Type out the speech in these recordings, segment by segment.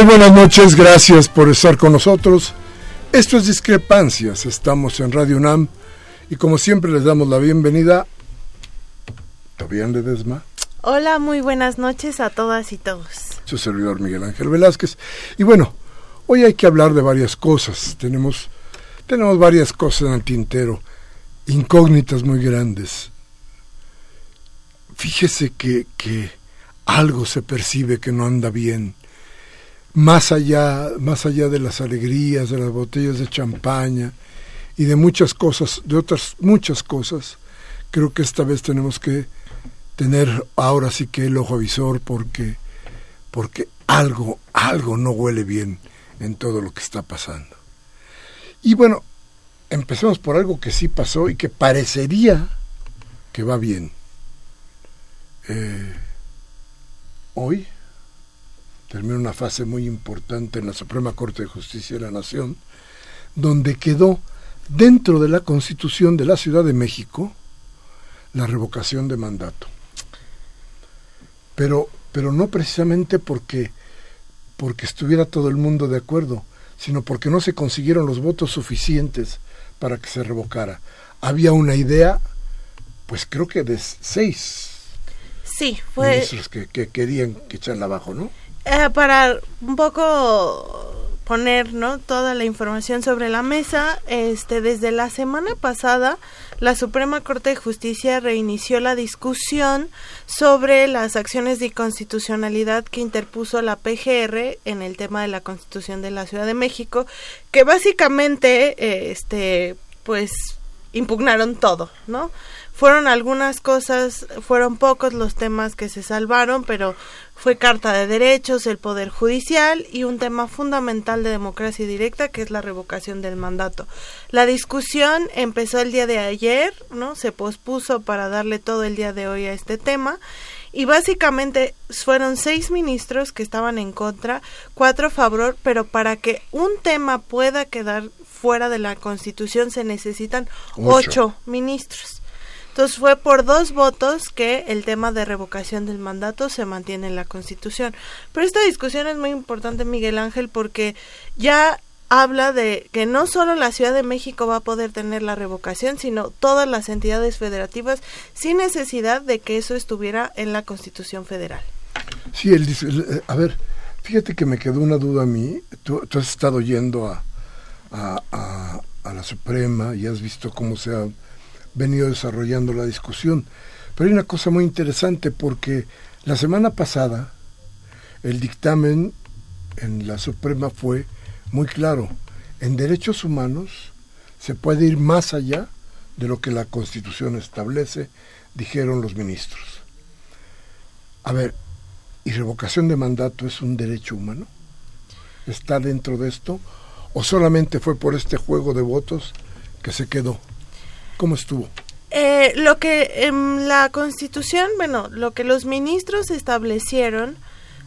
Muy buenas noches, gracias por estar con nosotros. Esto es Discrepancias, estamos en Radio UNAM y como siempre les damos la bienvenida. ¿Todavía Desma? Hola, muy buenas noches a todas y todos. Su servidor Miguel Ángel Velázquez. Y bueno, hoy hay que hablar de varias cosas. Tenemos, tenemos varias cosas en el tintero, incógnitas muy grandes. Fíjese que, que algo se percibe que no anda bien más allá, más allá de las alegrías, de las botellas de champaña y de muchas cosas, de otras muchas cosas, creo que esta vez tenemos que tener ahora sí que el ojo avisor porque, porque algo, algo no huele bien en todo lo que está pasando. Y bueno, empecemos por algo que sí pasó y que parecería que va bien. Eh, hoy terminó una fase muy importante en la Suprema Corte de Justicia de la Nación, donde quedó dentro de la Constitución de la Ciudad de México la revocación de mandato. Pero, pero no precisamente porque, porque estuviera todo el mundo de acuerdo, sino porque no se consiguieron los votos suficientes para que se revocara. Había una idea, pues creo que de seis sí, fue... ministros que, que querían que echarla abajo, ¿no? Eh, para un poco poner ¿no? toda la información sobre la mesa, este, desde la semana pasada la Suprema Corte de Justicia reinició la discusión sobre las acciones de inconstitucionalidad que interpuso la PGR en el tema de la Constitución de la Ciudad de México, que básicamente este pues impugnaron todo, ¿no? Fueron algunas cosas, fueron pocos los temas que se salvaron, pero fue Carta de Derechos, el Poder Judicial y un tema fundamental de democracia directa que es la revocación del mandato. La discusión empezó el día de ayer, ¿no? Se pospuso para darle todo el día de hoy a este tema y básicamente fueron seis ministros que estaban en contra, cuatro a favor, pero para que un tema pueda quedar fuera de la Constitución se necesitan ocho ministros. Entonces fue por dos votos que el tema de revocación del mandato se mantiene en la Constitución. Pero esta discusión es muy importante, Miguel Ángel, porque ya habla de que no solo la Ciudad de México va a poder tener la revocación, sino todas las entidades federativas sin necesidad de que eso estuviera en la Constitución Federal. Sí, eh, a ver, fíjate que me quedó una duda a mí. Tú, has estado yendo a, a, a la Suprema y has visto cómo se ha venido desarrollando la discusión. Pero hay una cosa muy interesante porque la semana pasada el dictamen en la Suprema fue muy claro. En derechos humanos se puede ir más allá de lo que la Constitución establece, dijeron los ministros. A ver, ¿y revocación de mandato es un derecho humano? ¿Está dentro de esto? ¿O solamente fue por este juego de votos que se quedó? ¿Cómo estuvo? Eh, lo que en la Constitución, bueno, lo que los ministros establecieron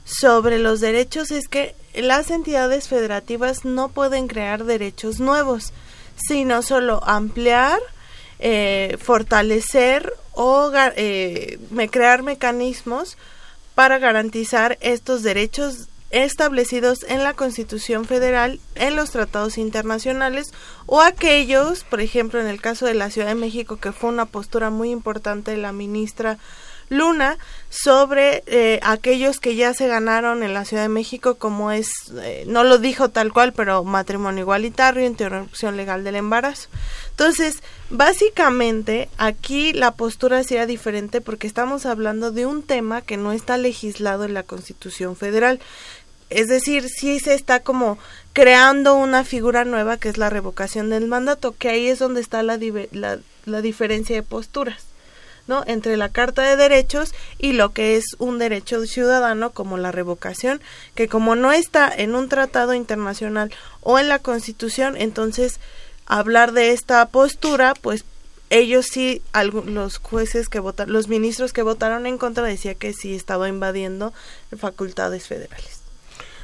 sobre los derechos es que las entidades federativas no pueden crear derechos nuevos, sino solo ampliar, eh, fortalecer o eh, crear mecanismos para garantizar estos derechos establecidos en la Constitución Federal, en los tratados internacionales o aquellos, por ejemplo, en el caso de la Ciudad de México, que fue una postura muy importante de la ministra Luna sobre eh, aquellos que ya se ganaron en la Ciudad de México, como es, eh, no lo dijo tal cual, pero matrimonio igualitario, interrupción legal del embarazo. Entonces, básicamente, aquí la postura sería diferente porque estamos hablando de un tema que no está legislado en la Constitución Federal. Es decir, sí se está como creando una figura nueva que es la revocación del mandato, que ahí es donde está la, la, la diferencia de posturas. ¿no? entre la Carta de Derechos y lo que es un derecho ciudadano como la revocación, que como no está en un tratado internacional o en la Constitución, entonces hablar de esta postura, pues ellos sí, los jueces que votaron, los ministros que votaron en contra decía que sí estaba invadiendo facultades federales.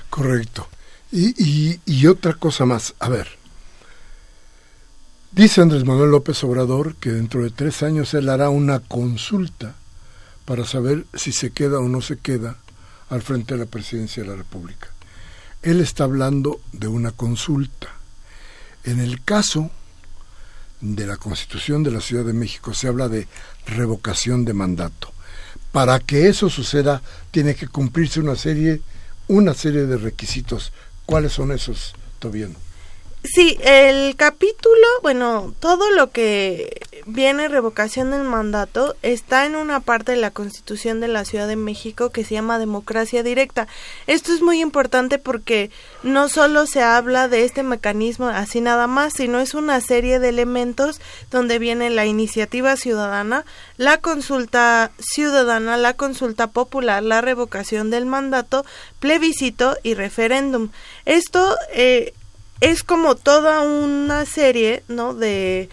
Correcto. Y, y, otra cosa más, a ver, dice Andrés Manuel López Obrador que dentro de tres años él hará una consulta para saber si se queda o no se queda al frente de la presidencia de la República. Él está hablando de una consulta. En el caso de la Constitución de la Ciudad de México se habla de revocación de mandato. Para que eso suceda tiene que cumplirse una serie una serie de requisitos. ¿Cuáles son esos, Tobiano? Sí, el capítulo, bueno, todo lo que viene revocación del mandato está en una parte de la Constitución de la Ciudad de México que se llama democracia directa. Esto es muy importante porque no solo se habla de este mecanismo así nada más, sino es una serie de elementos donde viene la iniciativa ciudadana, la consulta ciudadana, la consulta popular, la revocación del mandato, plebiscito y referéndum. Esto eh, es como toda una serie, ¿no? De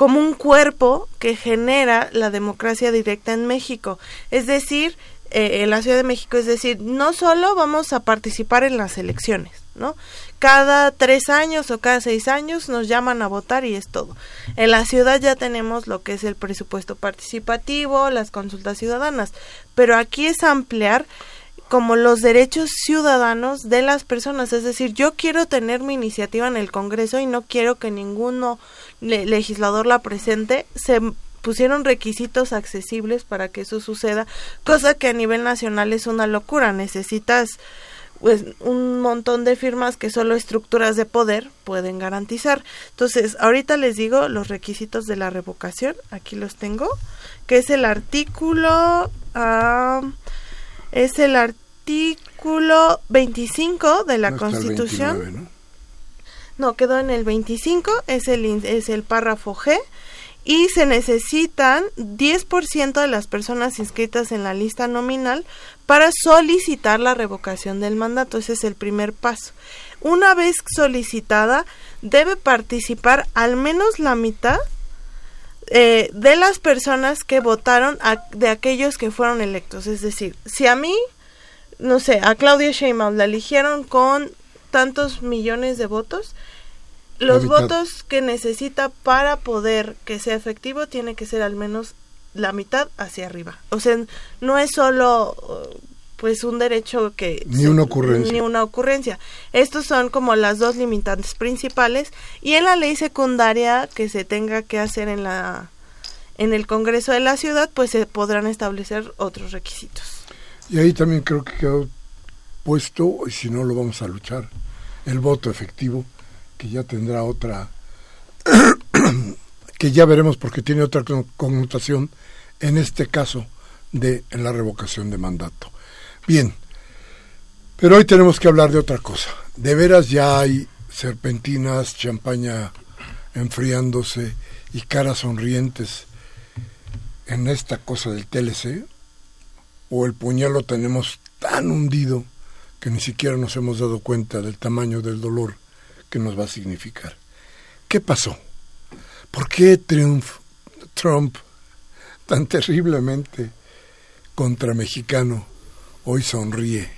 como un cuerpo que genera la democracia directa en México. Es decir, eh, en la Ciudad de México, es decir, no solo vamos a participar en las elecciones, ¿no? Cada tres años o cada seis años nos llaman a votar y es todo. En la ciudad ya tenemos lo que es el presupuesto participativo, las consultas ciudadanas, pero aquí es ampliar como los derechos ciudadanos de las personas. Es decir, yo quiero tener mi iniciativa en el Congreso y no quiero que ninguno legislador la presente. Se pusieron requisitos accesibles para que eso suceda, cosa que a nivel nacional es una locura. Necesitas pues un montón de firmas que solo estructuras de poder pueden garantizar. Entonces, ahorita les digo los requisitos de la revocación, aquí los tengo, que es el artículo ah, es el artículo 25 de la Constitución. ¿no? quedó en el 25, es el, es el párrafo G y se necesitan 10% de las personas inscritas en la lista nominal para solicitar la revocación del mandato. Ese es el primer paso. Una vez solicitada, debe participar al menos la mitad eh, de las personas que votaron de aquellos que fueron electos. Es decir, si a mí, no sé, a Claudia Sheinbaum la eligieron con tantos millones de votos, los votos que necesita para poder que sea efectivo tiene que ser al menos la mitad hacia arriba. O sea, no es solo pues un derecho que ni una ocurrencia. ni una ocurrencia. Estos son como las dos limitantes principales y en la ley secundaria que se tenga que hacer en la en el Congreso de la ciudad pues se podrán establecer otros requisitos. Y ahí también creo que quedó puesto y si no lo vamos a luchar el voto efectivo que ya tendrá otra que ya veremos porque tiene otra connotación en este caso de la revocación de mandato. Bien, pero hoy tenemos que hablar de otra cosa. De veras ya hay serpentinas, champaña enfriándose y caras sonrientes en esta cosa del TLC, o el puñal lo tenemos tan hundido que ni siquiera nos hemos dado cuenta del tamaño del dolor que nos va a significar. ¿Qué pasó? ¿Por qué triunf Trump tan terriblemente contra mexicano hoy sonríe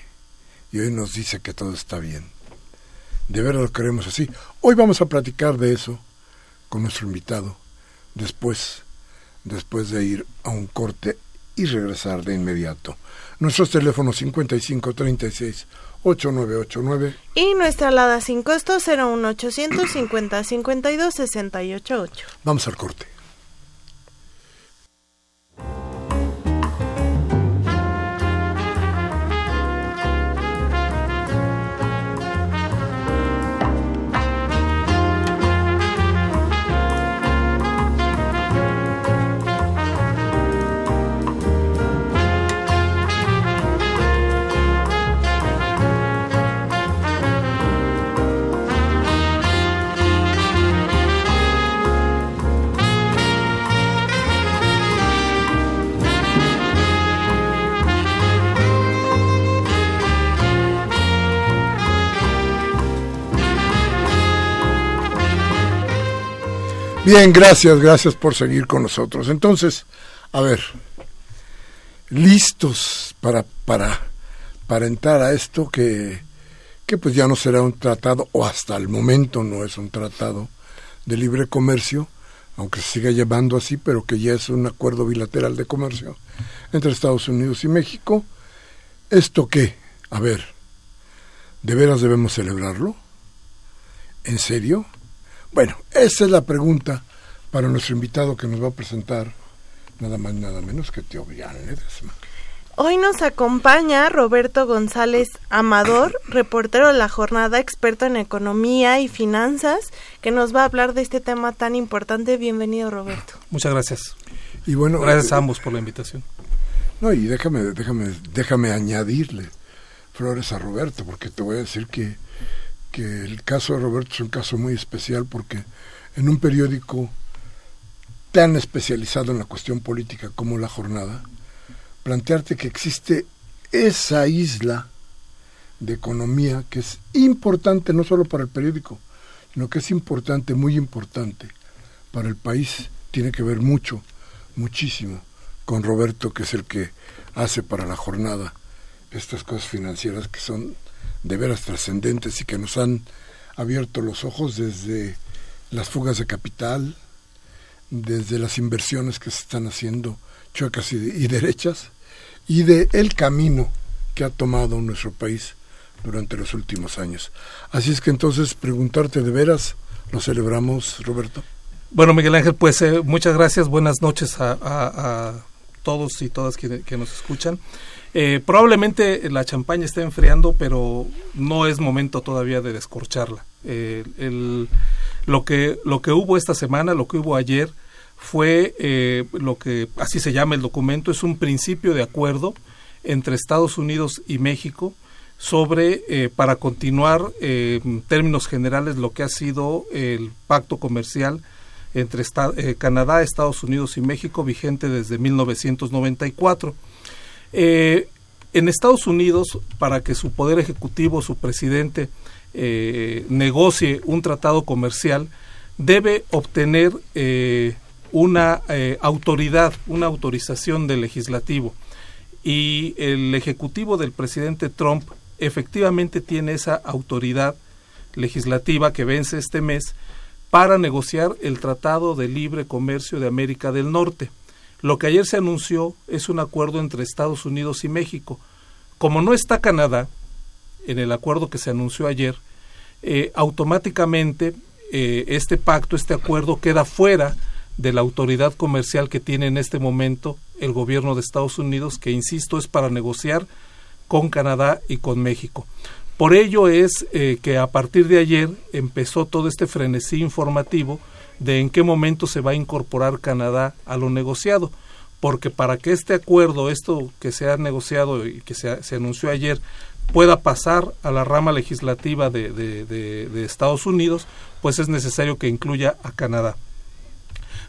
y hoy nos dice que todo está bien? De verdad lo queremos así. Hoy vamos a platicar de eso con nuestro invitado después, después de ir a un corte y regresar de inmediato. Nuestros teléfonos 5536 8989 y nuestra alada sin costo 01800 50 52 688. Vamos al corte. Bien, gracias, gracias por seguir con nosotros. Entonces, a ver, listos para, para, para entrar a esto que, que pues ya no será un tratado, o hasta el momento no es un tratado de libre comercio, aunque se siga llevando así, pero que ya es un acuerdo bilateral de comercio entre Estados Unidos y México. ¿Esto qué? A ver, ¿de veras debemos celebrarlo? ¿En serio? Bueno, esa es la pregunta para nuestro invitado que nos va a presentar nada más nada menos que Tío Ledesma. Hoy nos acompaña Roberto González Amador, reportero de la jornada, experto en economía y finanzas, que nos va a hablar de este tema tan importante. Bienvenido, Roberto. Muchas gracias. Y bueno, gracias a ambos por la invitación. No, y déjame, déjame, déjame añadirle flores a Roberto, porque te voy a decir que que el caso de Roberto es un caso muy especial porque en un periódico tan especializado en la cuestión política como La Jornada, plantearte que existe esa isla de economía que es importante no solo para el periódico, sino que es importante, muy importante para el país, tiene que ver mucho, muchísimo con Roberto, que es el que hace para la jornada estas cosas financieras que son de veras trascendentes y que nos han abierto los ojos desde las fugas de capital, desde las inversiones que se están haciendo chuecas y, derechas, y de el camino que ha tomado nuestro país durante los últimos años. Así es que entonces preguntarte de veras, ¿lo celebramos, Roberto? Bueno, Miguel Ángel, pues eh, muchas gracias, buenas noches a, todos y todas que, que nos escuchan. Eh, probablemente la champaña esté enfriando, pero no es momento todavía de descorcharla. Eh, lo, que, lo que hubo esta semana, lo que hubo ayer, fue eh, lo que así se llama el documento, es un principio de acuerdo entre Estados Unidos y México sobre, para continuar en términos generales, lo que ha sido el pacto comercial entre Canadá, Estados Unidos y México, vigente desde 1994. Eh, en Estados Unidos, para que su poder ejecutivo, su presidente, eh, negocie un tratado comercial, debe obtener eh, una autoridad, una autorización del legislativo. Y el ejecutivo del presidente Trump efectivamente tiene esa autoridad legislativa que vence este mes para negociar el Tratado de Libre Comercio de América del Norte. Lo que ayer se anunció es un acuerdo entre Estados Unidos y México. Como no está Canadá en el acuerdo que se anunció ayer, eh, automáticamente eh, este pacto, este acuerdo queda fuera de la autoridad comercial que tiene en este momento el gobierno de Estados Unidos, que insisto es para negociar con Canadá y con México. Por ello es eh, que a partir de ayer empezó todo este frenesí informativo de en qué momento se va a incorporar Canadá a lo negociado, porque para que este acuerdo, esto que se ha negociado y que se, se anunció ayer, pueda pasar a la rama legislativa de, de, Estados Unidos, pues es necesario que incluya a Canadá.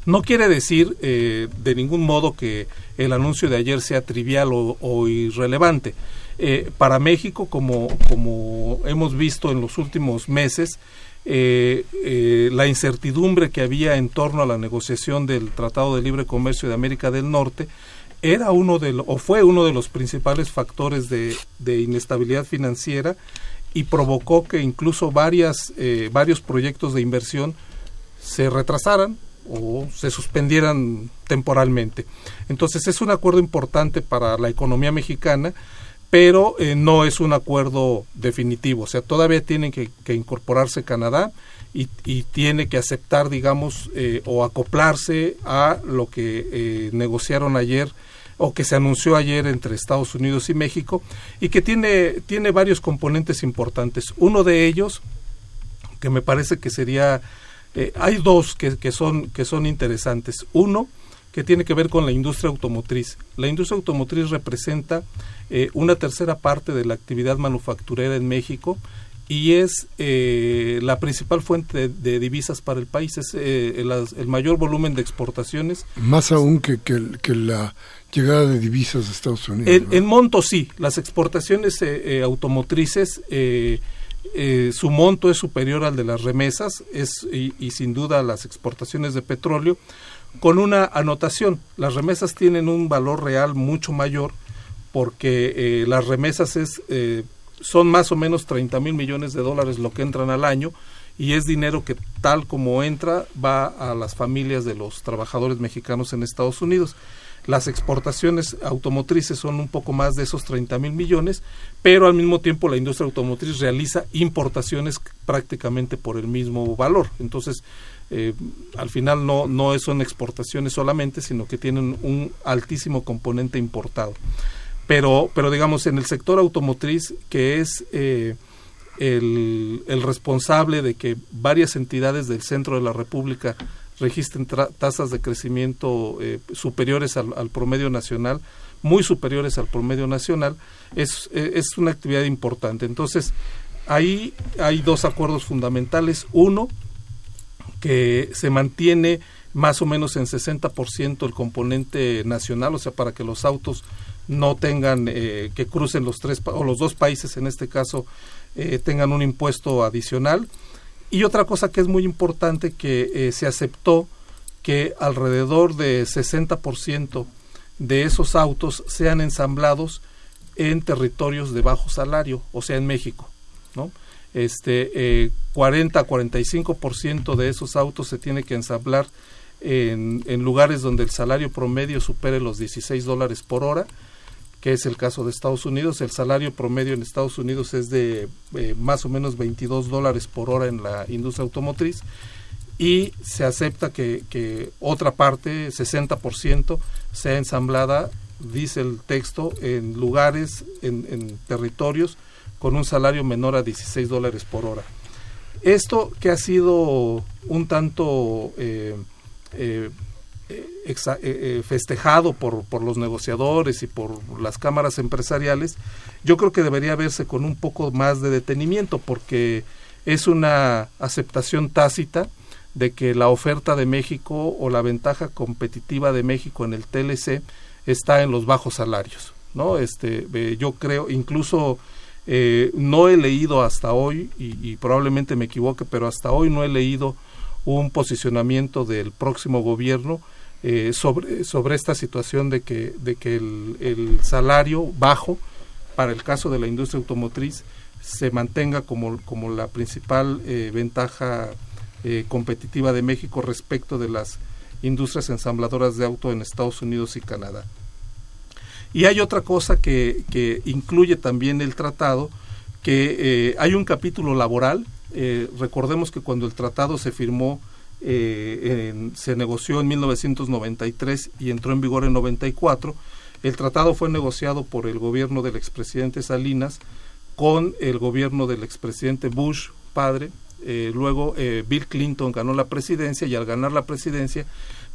No quiere decir eh, de ningún modo que el anuncio de ayer sea trivial o, irrelevante. Eh, para México, como, como hemos visto en los últimos meses, eh, la incertidumbre que había en torno a la negociación del Tratado de Libre Comercio de América del Norte era uno de o fue uno de los principales factores de, inestabilidad financiera y provocó que incluso varias, eh, varios proyectos de inversión se retrasaran o se suspendieran temporalmente. Entonces es un acuerdo importante para la economía mexicana, pero eh, no es un acuerdo definitivo. O sea, todavía tiene que, incorporarse Canadá y, tiene que aceptar, digamos, eh, o acoplarse a lo que negociaron ayer o que se anunció ayer entre Estados Unidos y México y que tiene, tiene varios componentes importantes. Uno de ellos, que me parece que sería, eh, hay dos que, que, son, que son interesantes. Uno, que tiene que ver con la industria automotriz. La industria automotriz representa eh, una tercera parte de la actividad manufacturera en México y es eh, la principal fuente de, divisas para el país, es el, el, mayor volumen de exportaciones. Más aún que, que, que la llegada de divisas de Estados Unidos. En, monto sí, las exportaciones eh, eh, automotrices, eh, su monto es superior al de las remesas es, y, sin duda las exportaciones de petróleo, con una anotación, las remesas tienen un valor real mucho mayor porque las remesas es, son más o menos 30 mil millones de dólares lo que entran al año y es dinero que tal como entra va a las familias de los trabajadores mexicanos en Estados Unidos. Las exportaciones automotrices son un poco más de esos 30 mil millones, pero al mismo tiempo la industria automotriz realiza importaciones prácticamente por el mismo valor. Entonces, eh, al final no, no son exportaciones solamente, sino que tienen un altísimo componente importado. Pero, pero digamos, en el sector automotriz, que es eh, el, responsable de que varias entidades del centro de la República registren tasas de crecimiento eh, superiores al, promedio nacional, muy superiores al promedio nacional, es, es una actividad importante. Entonces, ahí hay dos acuerdos fundamentales. Uno, que se mantiene más o menos en 60% el componente nacional, o sea, para que los autos no tengan eh, que crucen los tres o los dos países en este caso tengan un impuesto adicional y otra cosa que es muy importante que eh, se aceptó que alrededor de 60% de esos autos sean ensamblados en territorios de bajo salario, o sea, en México, ¿no? Este, eh, 40 45% de esos autos se tiene que ensamblar en, en lugares donde el salario promedio supere los 16 dólares por hora que es el caso de Estados Unidos. El salario promedio en Estados Unidos es de eh, más o menos 22 dólares por hora en la industria automotriz y se acepta que, otra parte, 60%, sea ensamblada, dice el texto, en lugares, en, territorios con un salario menor a 16 dólares por hora. Esto que ha sido un tanto eh, eh, eh, festejado por, por los negociadores y por las cámaras empresariales, yo creo que debería verse con un poco más de detenimiento porque es una aceptación tácita de que la oferta de México o la ventaja competitiva de México en el TLC está en los bajos salarios, ¿no? Este, yo creo, incluso no he leído hasta hoy y, y, probablemente me equivoque, pero hasta hoy no he leído un posicionamiento del próximo gobierno eh, sobre, sobre esta situación de que, de que el, salario bajo para el caso de la industria automotriz se mantenga como, como la principal eh, ventaja eh, competitiva de México respecto de las industrias ensambladoras de auto en Estados Unidos y Canadá. Y hay otra cosa que, que incluye también el tratado, que hay un capítulo laboral. recordemos que cuando el tratado se firmó eh, se negoció en 1993 y entró en vigor en 94. El tratado fue negociado por el gobierno del expresidente Salinas con el gobierno del expresidente Bush, padre. Eh, luego eh, Bill Clinton ganó la presidencia y al ganar la presidencia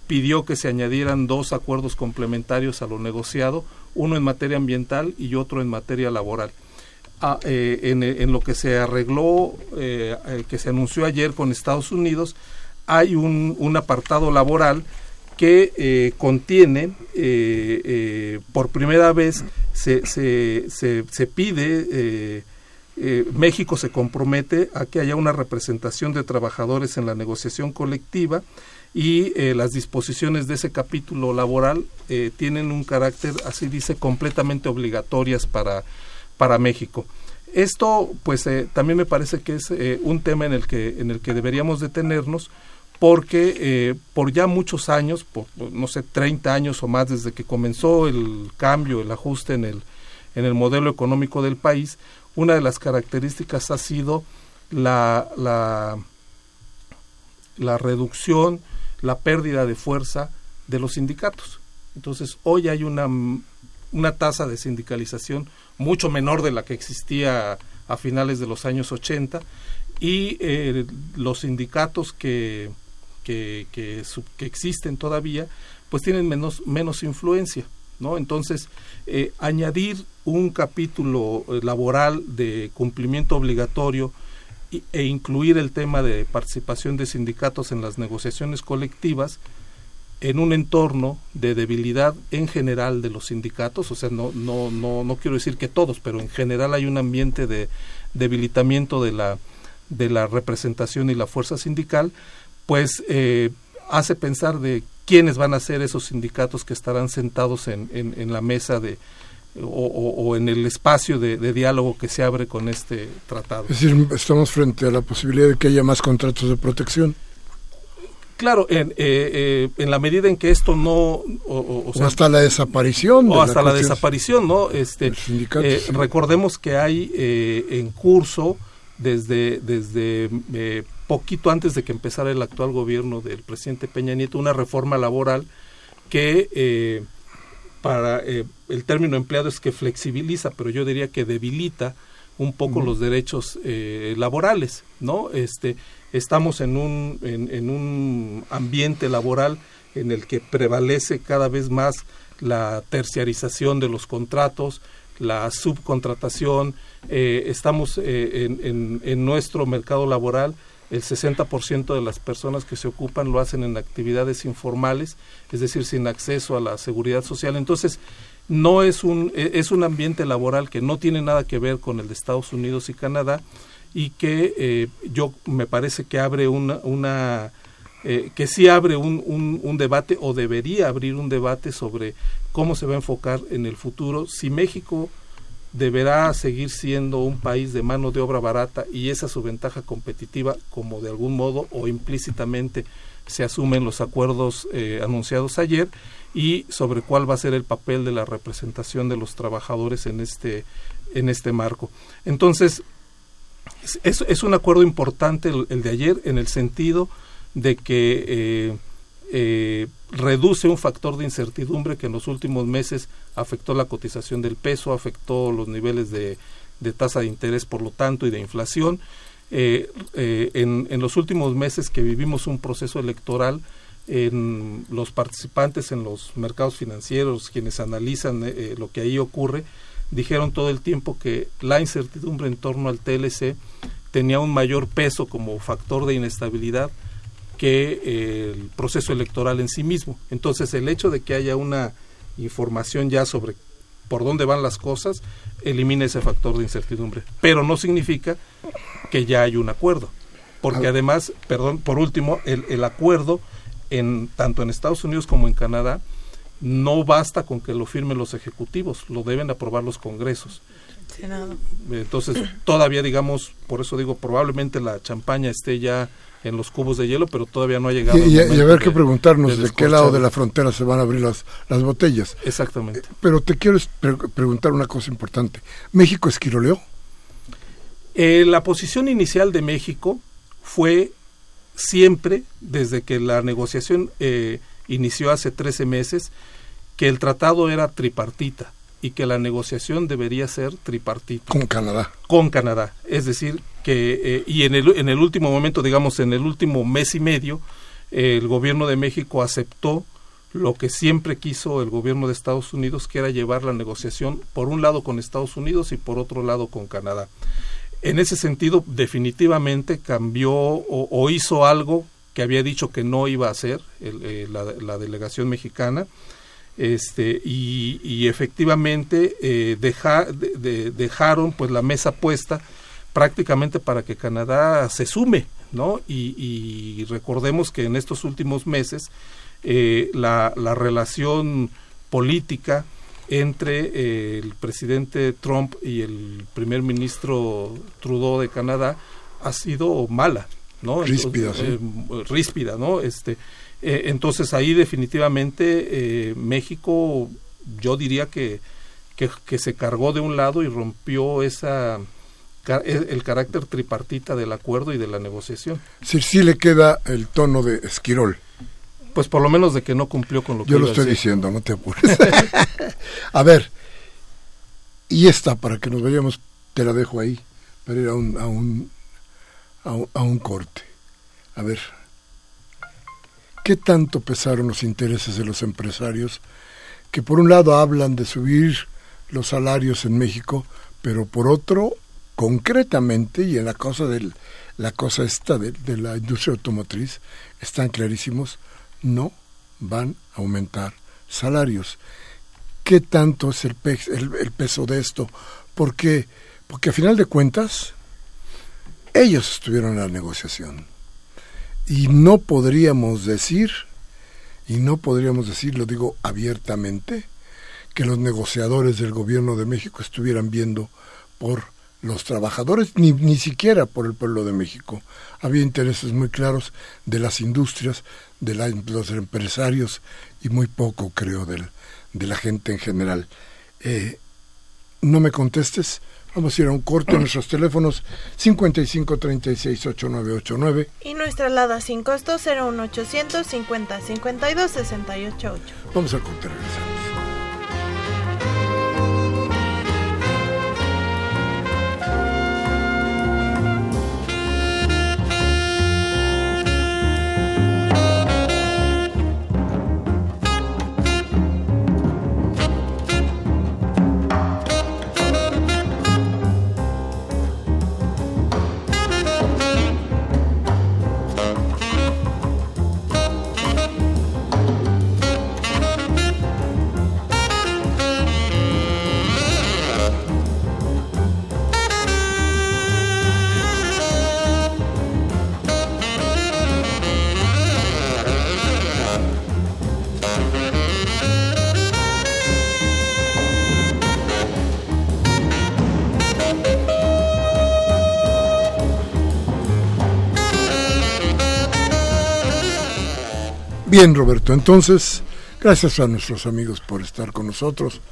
pidió que se añadieran dos acuerdos complementarios a lo negociado, uno en materia ambiental y otro en materia laboral. Ah, eh, en, lo que se arregló, eh, eh, que se anunció ayer con Estados Unidos, hay un, apartado laboral que contiene, por primera vez, se, se, pide eh, México se compromete a que haya una representación de trabajadores en la negociación colectiva y eh, las disposiciones de ese capítulo laboral eh, tienen un carácter, así dice, completamente obligatorias para, para México. Esto, pues, también me parece que es un tema en el que, en el que deberíamos detenernos porque por ya muchos años, por, no sé, 30 años o más desde que comenzó el cambio, el ajuste en el, en el modelo económico del país, una de las características ha sido la, la, la reducción, la pérdida de fuerza de los sindicatos. Entonces, hoy hay una, una tasa de sindicalización mucho menor de la que existía a finales de los años 80 y eh, los sindicatos que, que, que, existen todavía pues tienen menos, menos influencia. ¿no? Entonces, eh, añadir un capítulo eh, laboral de cumplimiento obligatorio e incluir el tema de participación de sindicatos en las negociaciones colectivas en un entorno de debilidad en general de los sindicatos, o sea, no, no, no, no quiero decir que todos, pero en general hay un ambiente de debilitamiento de la, de la representación y la fuerza sindical, pues eh, hace pensar de quiénes van a ser esos sindicatos que estarán sentados en, en, la mesa de o, en el espacio de, diálogo que se abre con este tratado. Es decir, estamos frente a la posibilidad de que haya más contratos de protección. Claro, en, eh, eh, en la medida en que esto no... O, hasta la desaparición. o hasta la, desaparición, ¿no? Este, eh, recordemos que hay en curso desde, desde poquito antes de que empezara el actual gobierno del presidente Peña Nieto, una reforma laboral que eh, para eh, el término empleado es que flexibiliza, pero yo diría que debilita un poco los derechos eh, laborales, ¿no? Este, estamos en un, en, en, un ambiente laboral en el que prevalece cada vez más la terciarización de los contratos, la subcontratación, estamos en, en, en nuestro mercado laboral el 60% de las personas que se ocupan lo hacen en actividades informales, es decir, sin acceso a la seguridad social. Entonces, no es un, e, es un ambiente laboral que no tiene nada que ver con el de Estados Unidos y Canadá y que eh, yo me parece que abre una, una eh, que sí abre un, un, un, debate o debería abrir un debate sobre cómo se va a enfocar en el futuro si México deberá seguir siendo un país de mano de obra barata y esa su ventaja competitiva como de algún modo o implícitamente se asumen los acuerdos eh, anunciados ayer y sobre cuál va a ser el papel de la representación de los trabajadores en este en este marco. Entonces es, es un acuerdo importante el, de ayer en el sentido de que eh, eh, reduce un factor de incertidumbre que en los últimos meses afectó la cotización del peso, afectó los niveles de, tasa de interés, por lo tanto, y de inflación. Eh, eh, en, en, los últimos meses que vivimos un proceso electoral, en los participantes en los mercados financieros, quienes analizan eh, lo que ahí ocurre, dijeron todo el tiempo que la incertidumbre en torno al TLC tenía un mayor peso como factor de inestabilidad que eh, el proceso electoral en sí mismo. Entonces, el hecho de que haya una información ya sobre por dónde van las cosas, elimina ese factor de incertidumbre. Pero no significa que ya hay un acuerdo. Porque además, perdón, por último, el, el acuerdo, en, tanto en Estados Unidos como en Canadá, no basta con que lo firmen los ejecutivos, lo deben aprobar los congresos. Entonces, todavía, digamos, por eso digo, probablemente la champaña esté ya en los cubos de hielo, pero todavía no ha llegado. Y, y haber que preguntarnos de, qué lado de la frontera se van a abrir las, las botellas. Exactamente. Eh, pero te quiero preguntar una cosa importante. ¿México esquiroleó? Eh, la posición inicial de México fue siempre, desde que la negociación eh, inició hace 13 meses, que el tratado era tripartita y que la negociación debería ser tripartita. Con Canadá. Con Canadá. Es decir, que, eh, y en el, en el último momento, digamos, en el último mes y medio, el gobierno de México aceptó lo que siempre quiso el gobierno de Estados Unidos, que era llevar la negociación por un lado con Estados Unidos y por otro lado con Canadá. En ese sentido, definitivamente cambió o, hizo algo que había dicho que no iba a hacer eh, la, delegación mexicana, este, y, efectivamente eh, dejaron pues la mesa puesta prácticamente para que Canadá se sume, ¿no? y recordemos que en estos últimos meses eh, la, la, relación política entre eh, el presidente Trump y el primer ministro Trudeau de Canadá ha sido mala, ¿no? Ríspida, eh, ríspida, ¿no? Este, entonces ahí definitivamente México, yo diría que, que, se cargó de un lado y rompió esa el carácter tripartita del acuerdo y de la negociación. Sí, sí le queda el tono de Esquirol. Pues por lo menos de que no cumplió con lo que Yo lo estoy diciendo, no te apures. a ver, y esta, para que nos vayamos, te la dejo ahí, para ir a un, a un, a un, corte. A ver, ¿qué tanto pesaron los intereses de los empresarios que por un lado hablan de subir los salarios en México, pero por otro, concretamente, y en la cosa del, la cosa esta de, la industria automotriz, están clarísimos, no van a aumentar salarios. ¿Qué tanto es el, el, peso de esto? Porque, porque a final de cuentas, ellos estuvieron en la negociación. Y no podríamos decir, y no podríamos decir, lo digo abiertamente, que los negociadores del gobierno de México estuvieran viendo por los trabajadores, ni, ni siquiera por el pueblo de México. Había intereses muy claros de las industrias, de los empresarios y muy poco, creo, de la gente en general. Eh, no me contestes. Vamos a ir a un corte en nuestros teléfonos 55368989 y nuestra alada sin costo 01800 50 52 688. Vamos a corte, regresamos. Bien, Roberto, entonces, gracias a nuestros amigos por estar con nosotros,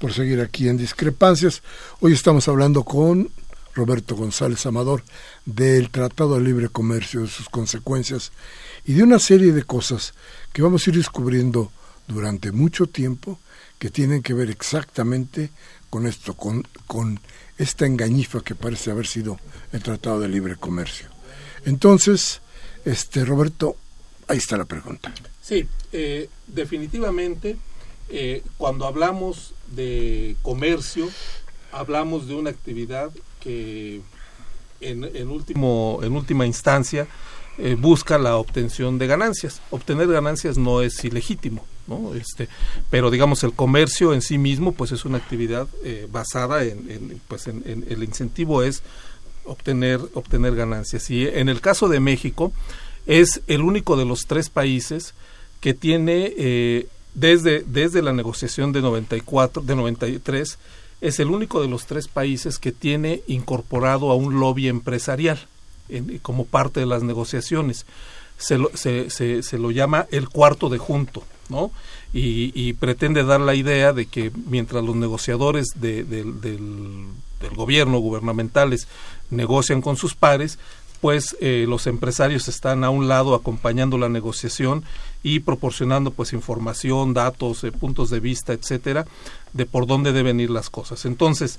por seguir aquí en Discrepancias. Hoy estamos hablando con Roberto González Amador del Tratado de Libre Comercio, de sus consecuencias y de una serie de cosas que vamos a ir descubriendo durante mucho tiempo que tienen que ver exactamente con esto, con, con esta engañifa que parece haber sido el Tratado de Libre Comercio. Entonces, este Roberto, ahí está la pregunta. Sí, eh, definitivamente eh, cuando hablamos de comercio, hablamos de una actividad que en, en último, en última instancia eh, busca la obtención de ganancias. Obtener ganancias no es ilegítimo, ¿no? Este, pero digamos el comercio en sí mismo pues es una actividad basada en, pues en, el incentivo es obtener obtener ganancias y en el caso de México es el único de los tres países que tiene eh, desde, desde la negociación de 94, de 93, es el único de los tres países que tiene incorporado a un lobby empresarial como parte de las negociaciones. Se lo, se, se, lo llama el cuarto de junto, ¿no? Y, pretende dar la idea de que mientras los negociadores del, del gobierno, gubernamentales, negocian con sus pares, pues eh, los empresarios están a un lado acompañando la negociación y proporcionando pues información, datos, eh, puntos de vista, etcétera, de por dónde deben ir las cosas. Entonces,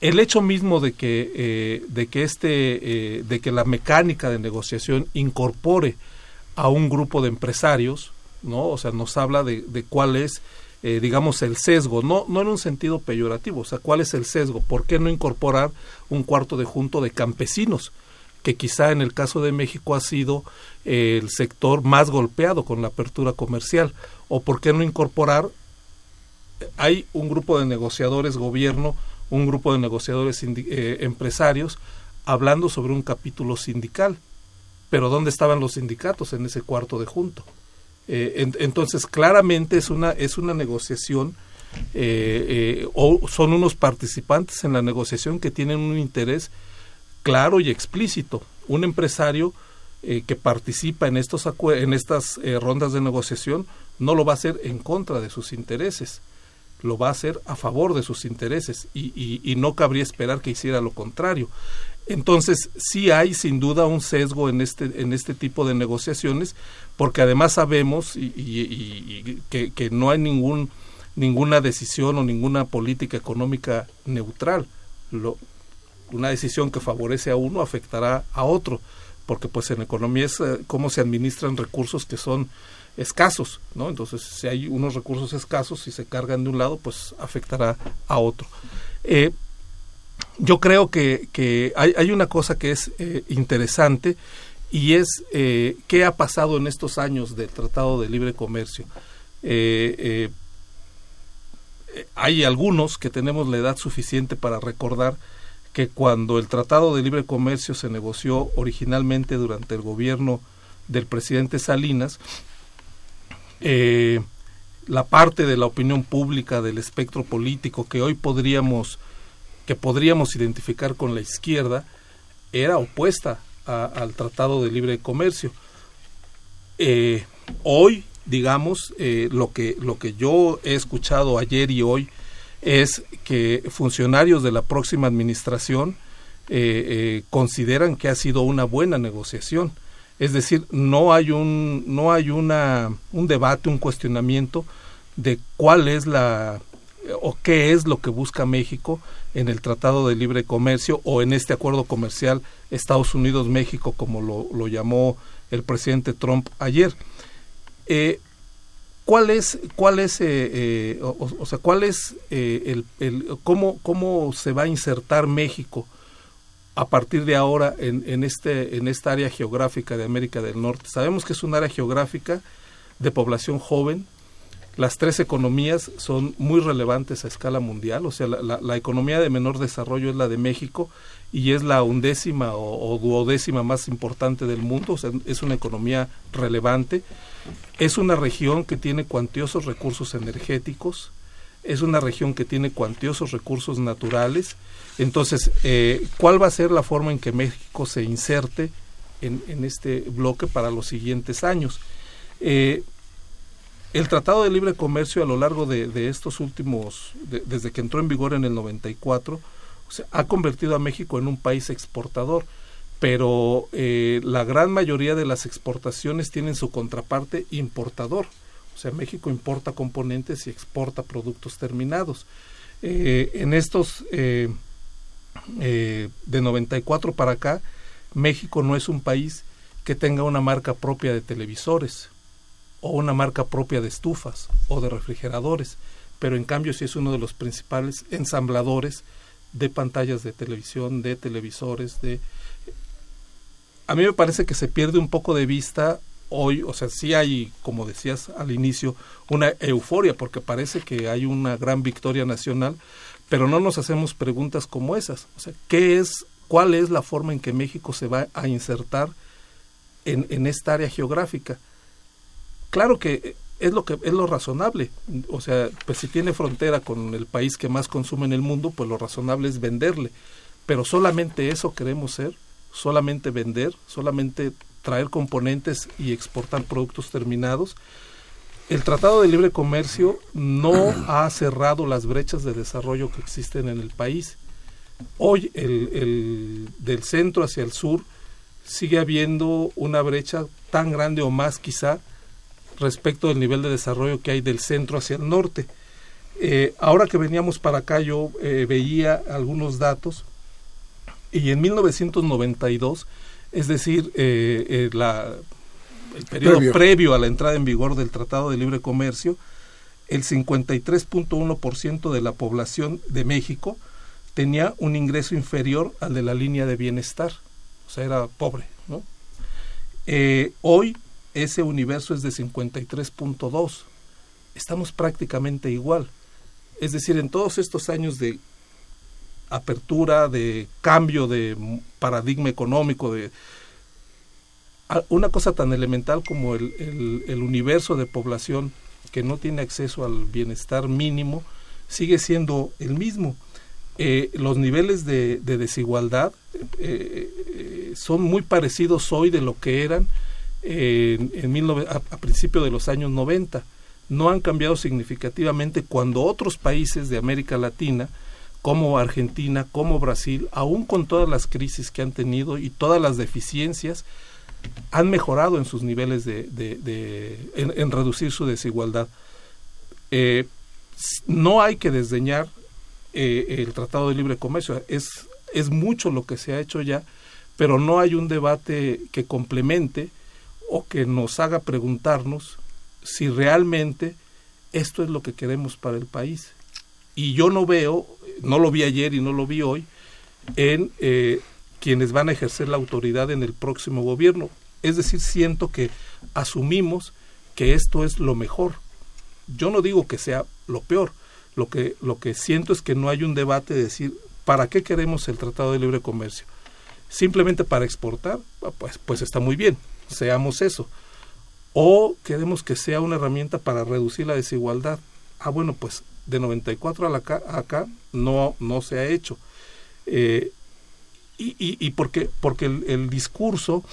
el hecho mismo de que eh, de que este de que la mecánica de negociación incorpore a un grupo de empresarios, ¿no? O sea, nos habla de, de cuál es, eh, digamos, el sesgo, no, no en un sentido peyorativo, o sea, cuál es el sesgo, ¿por qué no incorporar un cuarto de junto de campesinos? Que quizá en el caso de México ha sido eh, el sector más golpeado con la apertura comercial, o por qué no incorporar, hay un grupo de negociadores gobierno, un grupo de negociadores eh, empresarios, hablando sobre un capítulo sindical, pero ¿dónde estaban los sindicatos en ese cuarto de junto? Eh, entonces, claramente es una, es una negociación o son unos participantes en la negociación que tienen un interés claro y explícito. Un empresario eh, que participa en, estos en estas eh, rondas de negociación no lo va a hacer en contra de sus intereses, lo va a hacer a favor de sus intereses y, no cabría esperar que hiciera lo contrario. Entonces, sí hay sin duda un sesgo en este, en este tipo de negociaciones, porque además sabemos que, que, no hay ningún, ninguna decisión o ninguna política económica neutral. Una decisión que favorece a uno afectará a otro, porque pues en economía es eh, cómo se administran recursos que son escasos, ¿no? Entonces, si hay unos recursos escasos y se cargan de un lado, pues afectará a otro. Eh, yo creo que, que hay, hay, una cosa que es eh, interesante y es qué ha pasado en estos años del Tratado de Libre Comercio. hay algunos que tenemos la edad suficiente para recordar que cuando el Tratado de Libre Comercio se negoció originalmente durante el gobierno del presidente Salinas, eh, la parte de la opinión pública del espectro político que hoy podríamos que podríamos identificar con la izquierda era opuesta al Tratado de Libre Comercio. Eh, hoy, digamos, eh, lo que lo que yo he escuchado ayer y hoy es que funcionarios de la próxima administración eh, eh, consideran que ha sido una buena negociación. Es decir, no hay un, no hay una, un debate, un cuestionamiento de cuál es la o qué es lo que busca México en el Tratado de Libre Comercio o en este acuerdo comercial Estados Unidos-México, como lo, lo, llamó el presidente Trump ayer. Eh, ¿Cuál es, cuál es, eh, eh, o, sea, cuál es eh, el, el, cómo, cómo se va a insertar México a partir de ahora en, en, este, en esta área geográfica de América del Norte? Sabemos que es un área geográfica de población joven. Las tres economías son muy relevantes a escala mundial, o sea, la, economía de menor desarrollo es la de México y es la undécima o duodécima más importante del mundo, o sea, es una economía relevante es una región que tiene cuantiosos recursos energéticos, es una región que tiene cuantiosos recursos naturales. Entonces, eh, ¿cuál va a ser la forma en que México se inserte en, este bloque para los siguientes años? Eh, el Tratado de Libre Comercio a lo largo de, estos últimos, desde que entró en vigor en el 94, ha convertido a México en un país exportador pero eh, la gran mayoría de las exportaciones tienen su contraparte importador. O sea, México importa componentes y exporta productos terminados. Eh, en estos eh, de 94 para acá, México no es un país que tenga una marca propia de televisores o una marca propia de estufas o de refrigeradores, pero en cambio sí es uno de los principales ensambladores de pantallas de televisión, de televisores, de a mí me parece que se pierde un poco de vista hoy, o sea, sí hay, como decías al inicio, una euforia porque parece que hay una gran victoria nacional, pero no nos hacemos preguntas como esas. O sea, ¿qué es, cuál es la forma en que México se va a insertar en, en esta área geográfica? Claro que es lo que es lo razonable, o sea, pues si tiene frontera con el país que más consume en el mundo, pues lo razonable es venderle, pero solamente eso queremos ser solamente vender, solamente traer componentes y exportar productos terminados. El Tratado de Libre Comercio no ha cerrado las brechas de desarrollo que existen en el país. Hoy, el, el, del centro hacia el sur, sigue habiendo una brecha tan grande o más quizá respecto del nivel de desarrollo que hay del centro hacia el norte. Eh, ahora que veníamos para acá yo eh, veía algunos datos y en 1992, es decir, eh, eh, la, el periodo previo. a la entrada en vigor del Tratado de Libre Comercio, el 53.1% de la población de México tenía un ingreso inferior al de la línea de bienestar, o sea, era pobre. ¿no? Eh, hoy ese universo es de 53.2, estamos prácticamente igual. Es decir, en todos estos años de apertura, de cambio de paradigma económico, de una cosa tan elemental como el, el, universo de población que no tiene acceso al bienestar mínimo sigue siendo el mismo. Eh, los niveles de, desigualdad eh, eh, son muy parecidos hoy de lo que eran en, a, a principios de los años 90. No han cambiado significativamente cuando otros países de América Latina como Argentina, como Brasil, aún con todas las crisis que han tenido y todas las deficiencias, han mejorado en sus niveles de, de, en, reducir su desigualdad. Eh, no hay que desdeñar eh, el Tratado de Libre Comercio, es, es mucho lo que se ha hecho ya, pero no hay un debate que complemente o que nos haga preguntarnos si realmente esto es lo que queremos para el país. Y yo no veo no lo vi ayer y no lo vi hoy, en eh, quienes van a ejercer la autoridad en el próximo gobierno. Es decir, siento que asumimos que esto es lo mejor. Yo no digo que sea lo peor. Lo que, lo que siento es que no hay un debate de decir, ¿para qué queremos el Tratado de Libre Comercio? Simplemente para exportar, ah, pues, pues está muy bien, seamos eso. O queremos que sea una herramienta para reducir la desigualdad. Ah, bueno, pues de 94 a acá, acá no, no se ha hecho. Eh, y, y, porque, porque el, discurso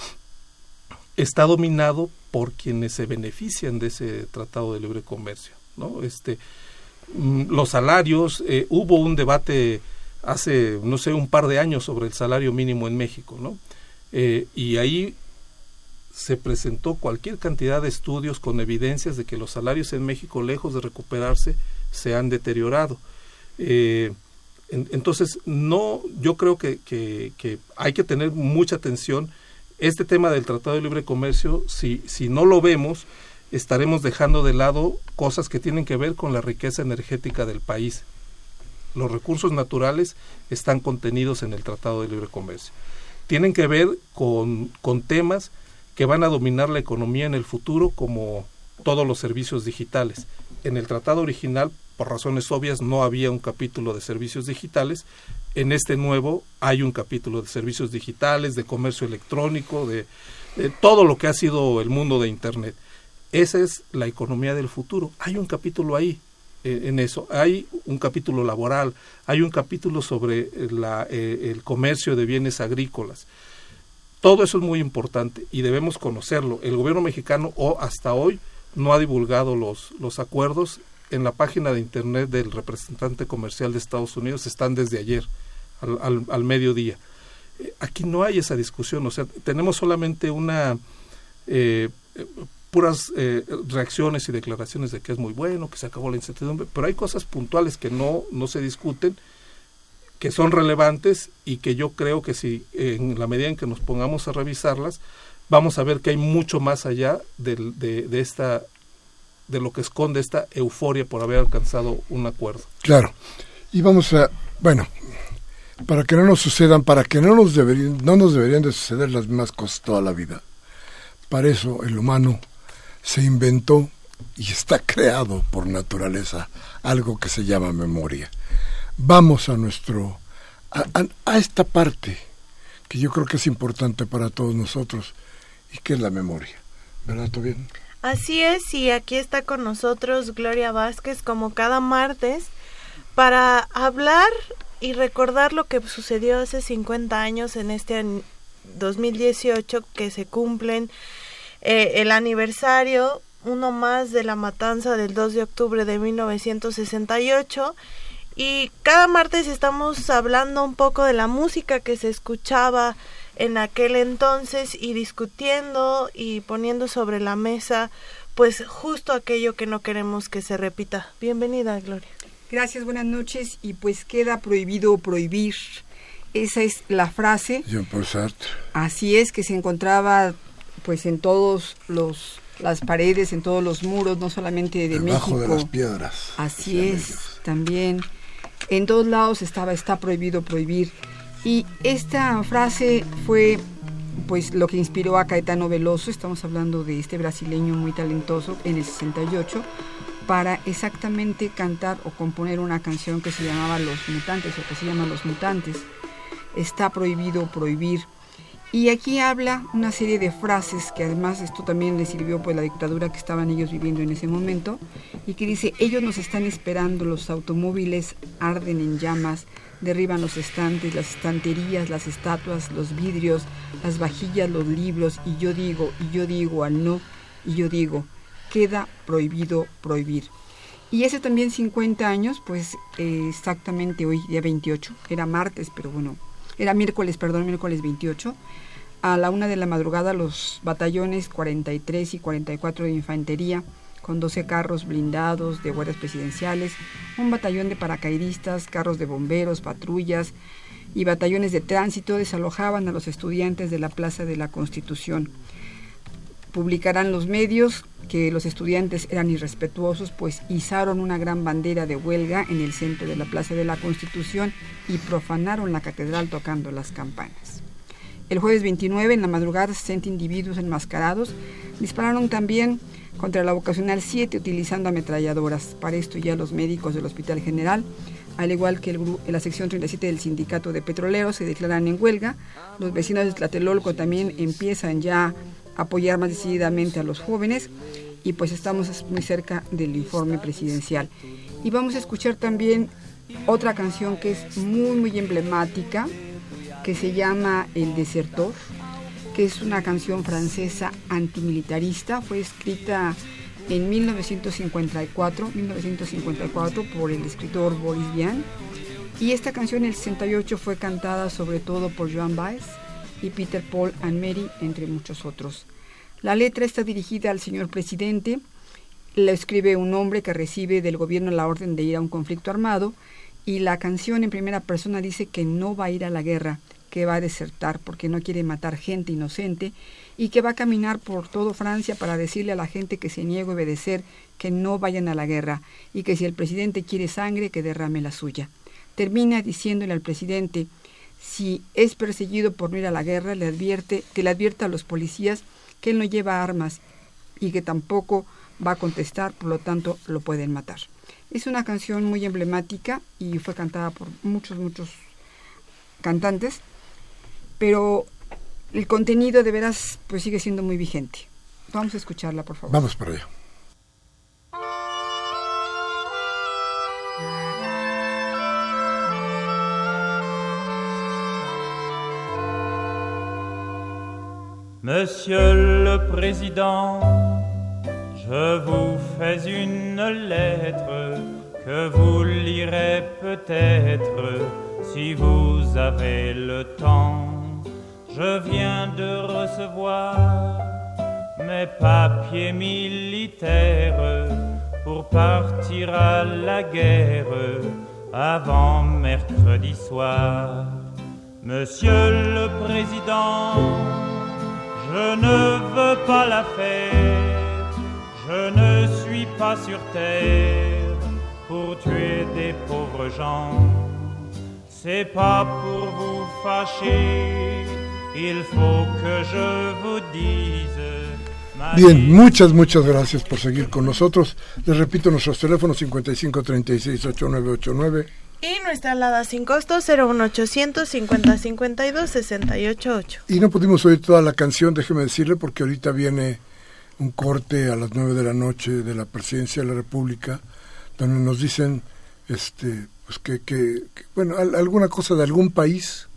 está dominado por quienes se benefician de ese tratado de libre comercio. ¿no? Este, mm, los salarios, eh, hubo un debate hace, no sé, un par de años sobre el salario mínimo en México, ¿no? Eh, y ahí se presentó cualquier cantidad de estudios con evidencias de que los salarios en México, lejos de recuperarse, se han deteriorado. Eh, entonces, no, yo creo que, que, hay que tener mucha atención. Este tema del Tratado de Libre Comercio, si, si no lo vemos, estaremos dejando de lado cosas que tienen que ver con la riqueza energética del país. Los recursos naturales están contenidos en el Tratado de Libre Comercio. Tienen que ver con, con temas que van a dominar la economía en el futuro, como todos los servicios digitales. En el tratado original por razones obvias no había un capítulo de servicios digitales. En este nuevo hay un capítulo de servicios digitales, de comercio electrónico, de, todo lo que ha sido el mundo de Internet. Esa es la economía del futuro. Hay un capítulo ahí eh, en eso. Hay un capítulo laboral, hay un capítulo sobre la, eh, el comercio de bienes agrícolas. Todo eso es muy importante y debemos conocerlo. El gobierno mexicano o hasta hoy no ha divulgado los, los acuerdos en la página de internet del representante comercial de Estados Unidos están desde ayer al, al, mediodía. Eh, aquí no hay esa discusión, o sea, tenemos solamente una eh, puras eh, reacciones y declaraciones de que es muy bueno, que se acabó la incertidumbre, pero hay cosas puntuales que no, no se discuten, que son relevantes y que yo creo que si en la medida en que nos pongamos a revisarlas, vamos a ver que hay mucho más allá de, de, de esta de lo que esconde esta euforia por haber alcanzado un acuerdo. Claro. Y vamos a, bueno, para que no nos sucedan, para que no nos deberían, no nos deberían de suceder las mismas cosas toda la vida. Para eso el humano se inventó y está creado por naturaleza algo que se llama memoria. Vamos a nuestro a, esta parte que yo creo que es importante para todos nosotros y que es la memoria. ¿Verdad, bien? Así es, y aquí está con nosotros Gloria Vázquez como cada martes para hablar y recordar lo que sucedió hace 50 años en este 2018 que se cumplen eh, el aniversario, uno más de la matanza del 2 de octubre de 1968. Y cada martes estamos hablando un poco de la música que se escuchaba en aquel entonces y discutiendo y poniendo sobre la mesa pues justo aquello que no queremos que se repita. Bienvenida, Gloria. Gracias, buenas noches y pues queda prohibido prohibir. Esa es la frase. Jean Paul Sartre. Así es que se encontraba pues en todos los las paredes, en todos los muros, no solamente de Debajo México. de las piedras. Así es, ellos. también. En todos lados estaba, está prohibido prohibir. Y esta frase fue pues lo que inspiró a Caetano Veloso, estamos hablando de este brasileño muy talentoso en el 68, para exactamente cantar o componer una canción que se llamaba Los Mutantes o que se llama Los Mutantes. Está prohibido prohibir. Y aquí habla una serie de frases que además esto también le sirvió pues la dictadura que estaban ellos viviendo en ese momento y que dice, ellos nos están esperando, los automóviles arden en llamas, derriban los estantes, las estanterías, las estatuas, los vidrios, las vajillas, los libros y yo digo, y yo digo al no, y yo digo, queda prohibido prohibir. Y ese también 50 años, pues eh, exactamente hoy, día 28, era martes, pero bueno, era miércoles, perdón, miércoles 28, a la una de la madrugada los batallones 43 y 44 de infantería, con 12 carros blindados de guardias presidenciales, un batallón de paracaidistas, carros de bomberos, patrullas y batallones de tránsito desalojaban a los estudiantes de la Plaza de la Constitución. Publicarán los medios que los estudiantes eran irrespetuosos, pues izaron una gran bandera de huelga en el centro de la Plaza de la Constitución y profanaron la catedral tocando las campanas. El jueves 29, en la madrugada, 60 individuos enmascarados dispararon también contra la vocacional 7 utilizando ametralladoras. Para esto ya los médicos del Hospital General, al igual que el la sección 37 del Sindicato de Petroleros, se declaran en huelga. Los vecinos de Tlatelolco también empiezan ya a apoyar más decididamente a los jóvenes y pues estamos muy cerca del informe presidencial. Y vamos a escuchar también otra canción que es muy muy emblemática, que se llama El Desertor, que es una canción francesa antimilitarista, fue escrita en 1954, 1954 por el escritor Boris Vian. Y esta canción en el 68 fue cantada sobre todo por Joan Baez y Peter Paul and Mary, entre muchos otros. La letra está dirigida al señor presidente, la escribe un hombre que recibe del gobierno la orden de ir a un conflicto armado y la canción en primera persona dice que no va a ir a la guerra, que va a desertar porque no quiere matar gente inocente y que va a caminar por todo Francia para decirle a la gente que se niegue a obedecer que no vayan a la guerra y que si el presidente quiere sangre que derrame la suya. Termina diciéndole al presidente si es perseguido por no ir a la guerra, le advierte, que le advierta a los policías que él no lleva armas y que tampoco va a contestar, por lo tanto lo pueden matar. Es una canción muy emblemática y fue cantada por muchos, muchos cantantes, pero el contenido de veras pues sigue siendo muy vigente. Vamos a escucharla, por favor. Vamos para allá. Monsieur le Président, je vous fais une lettre que vous lirez peut-être si vous avez le temps. Je viens de recevoir mes papiers militaires pour partir à la guerre avant mercredi soir. Monsieur le Président, je ne veux pas la faire, je ne suis pas sur terre pour tuer des pauvres gens. C'est pas pour vous fâcher, Bien, muchas, muchas gracias por seguir con nosotros. Les repito nuestros teléfonos 55 36 8989. Y nuestra alada sin costo 01800 50 52 688. Y no pudimos oír toda la canción, déjeme decirle, porque ahorita viene un corte a las 9 de la noche de la Presidencia de la República, donde nos dicen este pues que, que, que, bueno, al- alguna cosa de algún país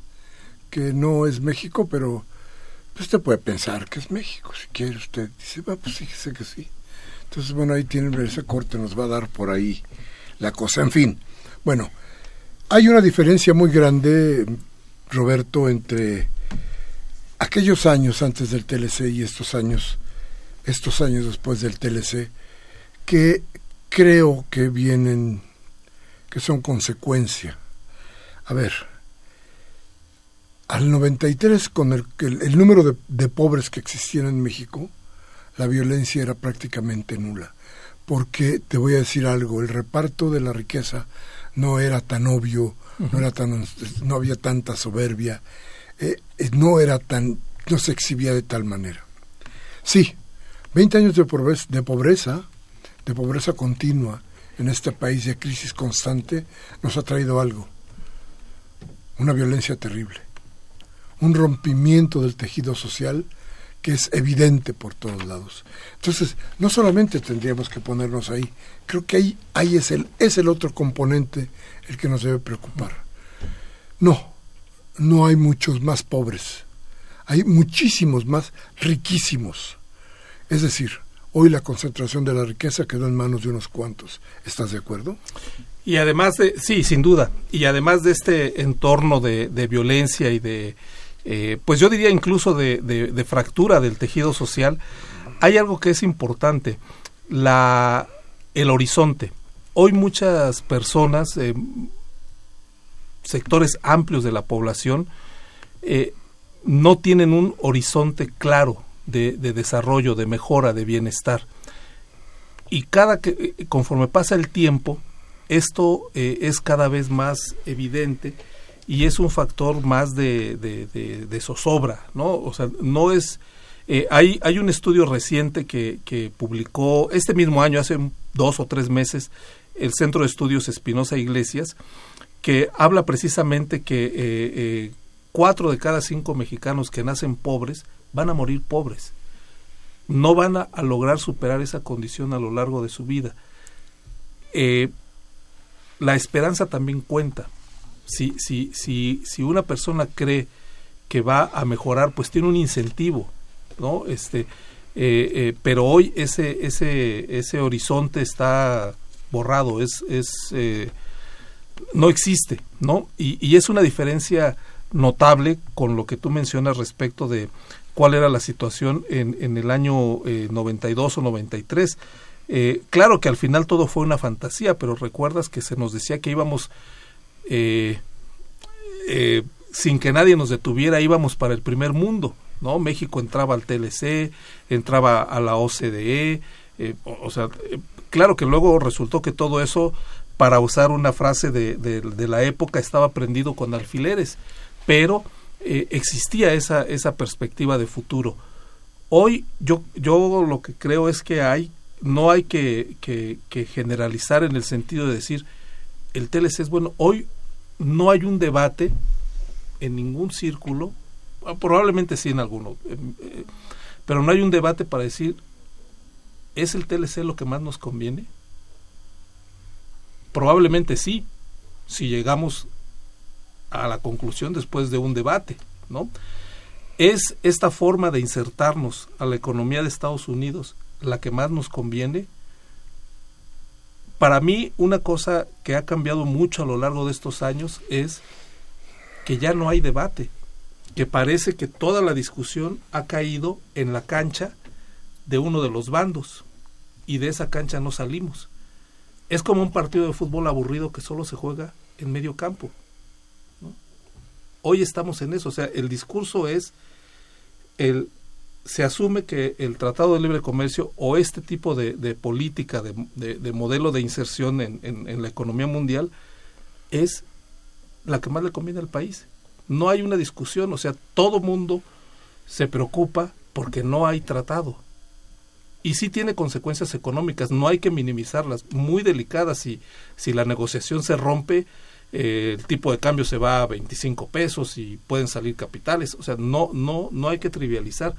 que no es México, pero pues usted puede pensar que es México, si quiere usted. Dice, va, pues fíjese que sí. Entonces, bueno, ahí tienen ese corte, nos va a dar por ahí la cosa. En fin, bueno, hay una diferencia muy grande, Roberto, entre aquellos años antes del TLC y estos años, estos años después del TLC, que creo que vienen, que son consecuencia. A ver, al 93, con el, el, el número de, de pobres que existían en México, la violencia era prácticamente nula. Porque te voy a decir algo, el reparto de la riqueza no era tan obvio, no era tan, no había tanta soberbia, eh, eh, no era tan, no se exhibía de tal manera. Sí, 20 años de pobreza, de pobreza, de pobreza continua en este país de crisis constante, nos ha traído algo, una violencia terrible, un rompimiento del tejido social que es evidente por todos lados. Entonces, no solamente tendríamos que ponernos ahí, creo que ahí, ahí es, el, es el otro componente el que nos debe preocupar. No, no hay muchos más pobres, hay muchísimos más riquísimos. Es decir, hoy la concentración de la riqueza quedó en manos de unos cuantos. ¿Estás de acuerdo? Y además de, sí, sin duda, y además de este entorno de, de violencia y de, eh, pues yo diría incluso de, fractura del tejido social, hay algo que es importante, la, el horizonte. Hoy muchas personas, eh, sectores amplios de la población, eh, no tienen un horizonte claro de, de, desarrollo, de mejora, de bienestar. Y cada que, conforme pasa el tiempo, esto es cada vez más evidente y es un factor más de, zozobra, ¿no? O sea, no es... Eh, hay, hay un estudio reciente que, que publicó este mismo año, hace dos o tres meses, el Centro de Estudios Espinosa Iglesias, que habla precisamente que eh, eh, cuatro de cada cinco mexicanos que nacen pobres van a morir pobres. No van a, lograr superar esa condición a lo largo de su vida. La esperanza también cuenta si, si, si, si una persona cree que va a mejorar, pues tiene un incentivo, ¿no? Este, eh, eh, pero hoy ese, ese, ese horizonte está borrado, es, es eh, no existe, ¿no? Y, y, es una diferencia notable con lo que tú mencionas respecto de cuál era la situación en, en el año 92 o 93. Eh, claro que al final todo fue una fantasía, pero recuerdas que se nos decía que íbamos eh, eh, sin que nadie nos detuviera, íbamos para el primer mundo, ¿no? México entraba al TLC, entraba a la OCDE, eh, o, sea, claro que luego resultó que todo eso, para usar una frase de, de, la época, estaba prendido con alfileres, pero existía esa, esa perspectiva de futuro. Hoy yo, yo lo que creo es que hay, no hay que, que, que generalizar en el sentido de decir, el TLC es bueno, hoy no hay un debate en ningún círculo, ah, probablemente sí en alguno, em, eh, pero no hay un debate para decir, ¿es el TLC lo que más nos conviene? Probablemente sí, si llegamos a la conclusión después de un debate, ¿no? ¿Es esta forma de insertarnos a la economía de Estados Unidos la que más nos conviene? Para mí, una cosa que ha cambiado mucho a lo largo de estos años es que ya no hay debate, que parece que toda la discusión ha caído en la cancha de uno de los bandos y de esa cancha no salimos. Es como un partido de fútbol aburrido que solo se juega en medio campo. Hoy estamos en eso, o sea, el discurso es el se asume que el Tratado de Libre Comercio o este tipo de, política, de, de, de, modelo de inserción en, en, en, la economía mundial es la que más le conviene al país. No hay una discusión, o sea, todo mundo se preocupa porque no hay tratado. Y sí tiene consecuencias económicas, no hay que minimizarlas, muy delicadas. Si, si la negociación se rompe, eh, el tipo de cambio se va a 25 pesos y pueden salir capitales. O sea, no, no, no hay que trivializar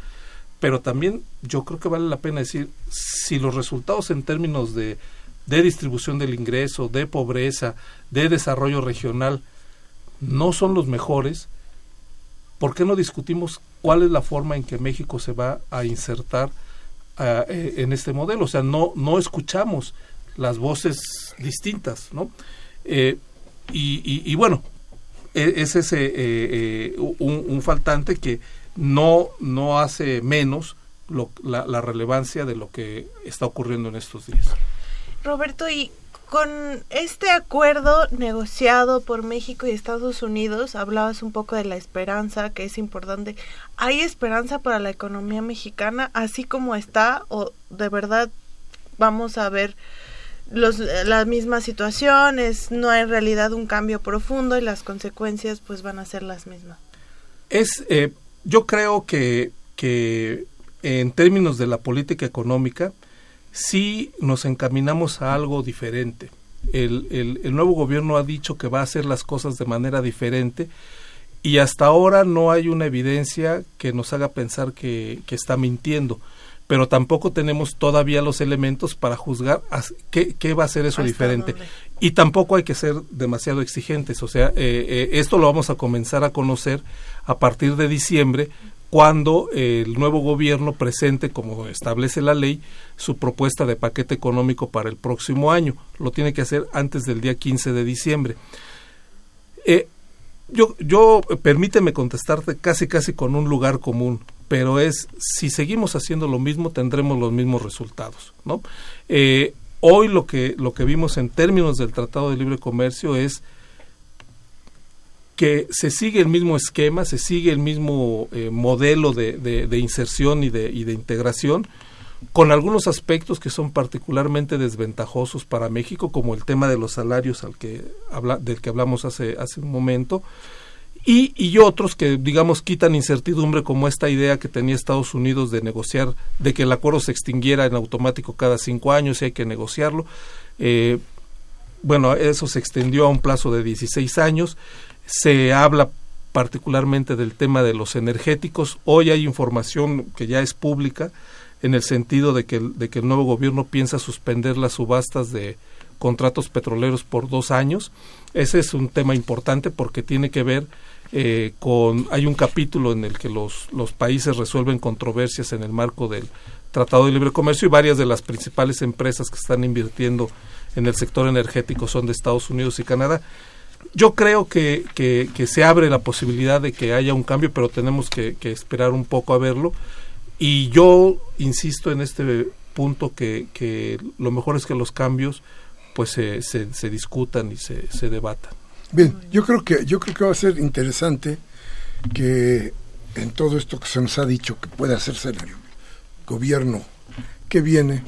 pero también yo creo que vale la pena decir, si los resultados en términos de, de distribución del ingreso, de pobreza, de desarrollo regional, no son los mejores, ¿por qué no discutimos cuál es la forma en que México se va a insertar uh, en este modelo? O sea, no, no escuchamos las voces distintas, ¿no? Eh, y, bueno, e, es ese eh, eh, un faltante que no, no hace menos lo, la, la, relevancia de lo que está ocurriendo en estos días. Roberto, y con este acuerdo negociado por México y Estados Unidos, hablabas un poco de la esperanza, que es importante. ¿Hay esperanza para la economía mexicana así como está o de verdad vamos a ver los, la misma situación, no hay en realidad un cambio profundo y las consecuencias pues van a ser las mismas? Es, eh, yo creo que, que en términos de la política económica, sí nos encaminamos a algo diferente. El, el, nuevo gobierno ha dicho que va a hacer las cosas de manera diferente y hasta ahora no hay una evidencia que nos haga pensar que, que está mintiendo pero tampoco tenemos todavía los elementos para juzgar qué, qué va a ser eso diferente. Y tampoco hay que ser demasiado exigentes, o sea, eh, eh, esto lo vamos a comenzar a conocer a partir de diciembre, cuando el nuevo gobierno presente, como establece la ley, su propuesta de paquete económico para el próximo año. Lo tiene que hacer antes del día 15 de diciembre. Eh, yo, yo, permíteme contestarte casi, casi con un lugar común, pero es, si seguimos haciendo lo mismo, tendremos los mismos resultados. Eh, hoy lo que, lo que vimos en términos del Tratado de Libre Comercio es que se sigue el mismo esquema, se sigue el mismo eh, modelo de, inserción y de, integración, con algunos aspectos que son particularmente desventajosos para México, como el tema de los salarios al que habla, del que hablamos hace, hace un momento, y, y otros que, digamos, quitan incertidumbre, como esta idea que tenía Estados Unidos de negociar, de que el acuerdo se extinguiera en automático cada cinco años y hay que negociarlo. Eh, bueno, eso se extendió a un plazo de 16 años se habla particularmente del tema de los energéticos. Hoy hay información que ya es pública en el sentido de que, de que el nuevo gobierno piensa suspender las subastas de contratos petroleros por dos años. Ese es un tema importante porque tiene que ver eh, con... Hay un capítulo en el que los, los países resuelven controversias en el marco del Tratado de Libre Comercio y varias de las principales empresas que están invirtiendo en el sector energético son de Estados Unidos y Canadá yo creo que, que, se abre la posibilidad de que haya un cambio, pero tenemos que, esperar un poco a verlo. Y yo insisto en este punto que, que lo mejor es que los cambios pues se, se, discutan y se, se debatan. Bien, yo creo que yo creo que va a ser interesante que en todo esto que se nos ha dicho que puede hacerse el gobierno que viene,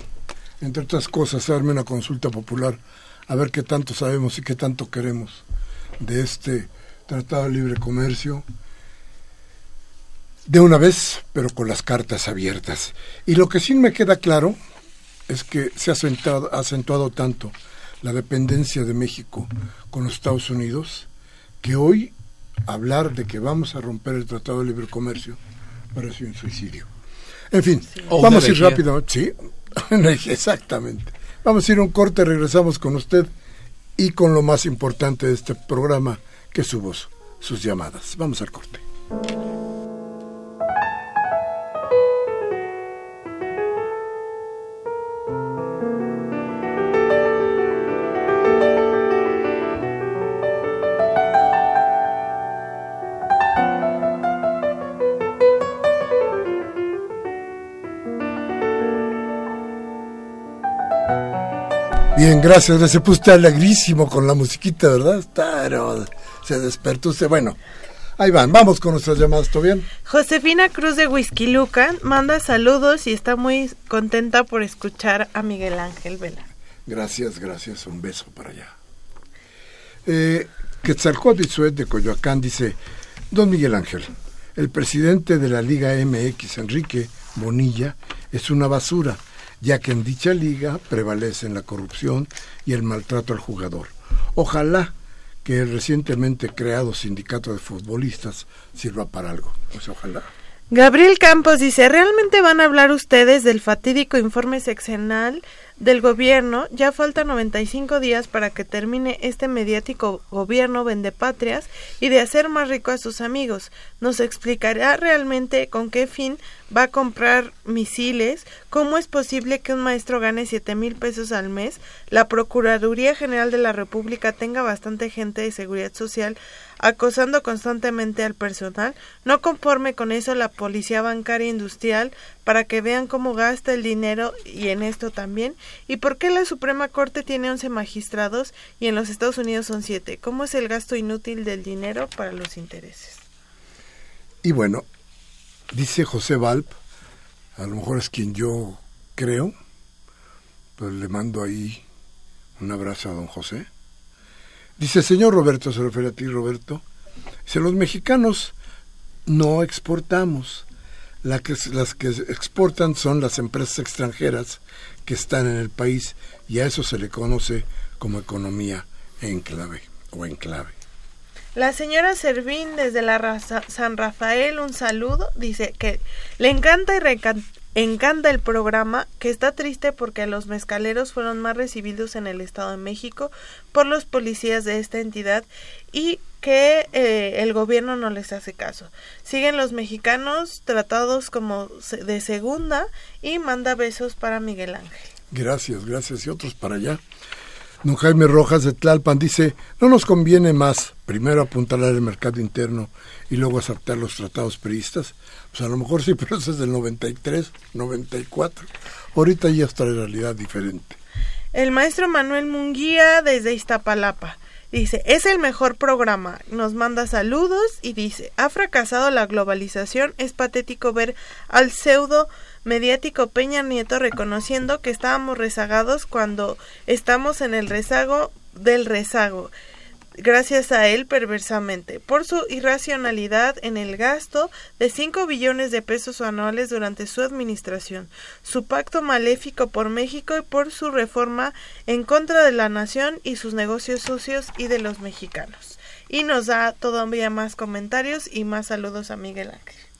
entre otras cosas, arme una consulta popular a ver qué tanto sabemos y qué tanto queremos de este Tratado de Libre Comercio de una vez, pero con las cartas abiertas. Y lo que sí me queda claro es que se ha acentuado, acentuado tanto la dependencia de México con los Estados Unidos que hoy hablar de que vamos a romper el Tratado de Libre Comercio parece un suicidio. En fin, vamos a ir rápido. Sí, exactamente. Vamos a ir un corte, regresamos con usted y con lo más importante de este programa, que es su voz, sus llamadas. Vamos al corte. Bien, gracias. Se puso usted alegrísimo con la musiquita, ¿verdad? Pero se despertó usted. Bueno, ahí van. Vamos con nuestras llamadas. ¿Todo bien? Josefina Cruz de Whisky Lucan manda saludos y está muy contenta por escuchar a Miguel Ángel Vela. Gracias, gracias. Un beso para allá. Eh, Quetzalcóatl de Coyoacán dice, Don Miguel Ángel, el presidente de la Liga MX, Enrique Bonilla, es una basura ya que en dicha liga prevalecen la corrupción y el maltrato al jugador. Ojalá que el recientemente creado sindicato de futbolistas sirva para algo. Pues ojalá. Gabriel Campos dice, ¿realmente van a hablar ustedes del fatídico informe seccional del gobierno? Ya faltan 95 días para que termine este mediático gobierno vendepatrias y de hacer más rico a sus amigos. ¿Nos explicará realmente con qué fin va a comprar misiles, ¿cómo es posible que un maestro gane siete mil pesos al mes? La Procuraduría General de la República tenga bastante gente de seguridad social acosando constantemente al personal, no conforme con eso la Policía Bancaria Industrial para que vean cómo gasta el dinero y en esto también, y por qué la Suprema Corte tiene 11 magistrados y en los Estados Unidos son 7, cómo es el gasto inútil del dinero para los intereses. Y bueno, dice José Valp, a lo mejor es quien yo creo, pero le mando ahí un abrazo a don José. Dice, señor Roberto, se refiere a ti, Roberto. Dice, los mexicanos no exportamos. Las que exportan son las empresas extranjeras que están en el país y a eso se le conoce como economía enclave o enclave. La señora Servín desde la San Rafael, un saludo, dice que le encanta y encanta el programa, que está triste porque los mezcaleros fueron más recibidos en el Estado de México por los policías de esta entidad y que eh, el gobierno no les hace caso. Siguen los mexicanos tratados como de segunda y manda besos para Miguel Ángel. Gracias, gracias y otros para allá. Don Jaime Rojas de Tlalpan dice, no nos conviene más primero apuntalar el mercado interno y luego aceptar los tratados peristas. Pues a lo mejor sí, pero eso es del 93, 94. Ahorita ya está la realidad diferente. El maestro Manuel Munguía desde Iztapalapa. Dice, es el mejor programa. Nos manda saludos y dice, ha fracasado la globalización. Es patético ver al pseudo mediático Peña Nieto reconociendo que estábamos rezagados cuando estamos en el rezago del rezago gracias a él perversamente, por su irracionalidad en el gasto de 5 billones de pesos anuales durante su administración, su pacto maléfico por México y por su reforma en contra de la nación y sus negocios sucios y de los mexicanos. Y nos da todavía más comentarios y más saludos a Miguel Ángel.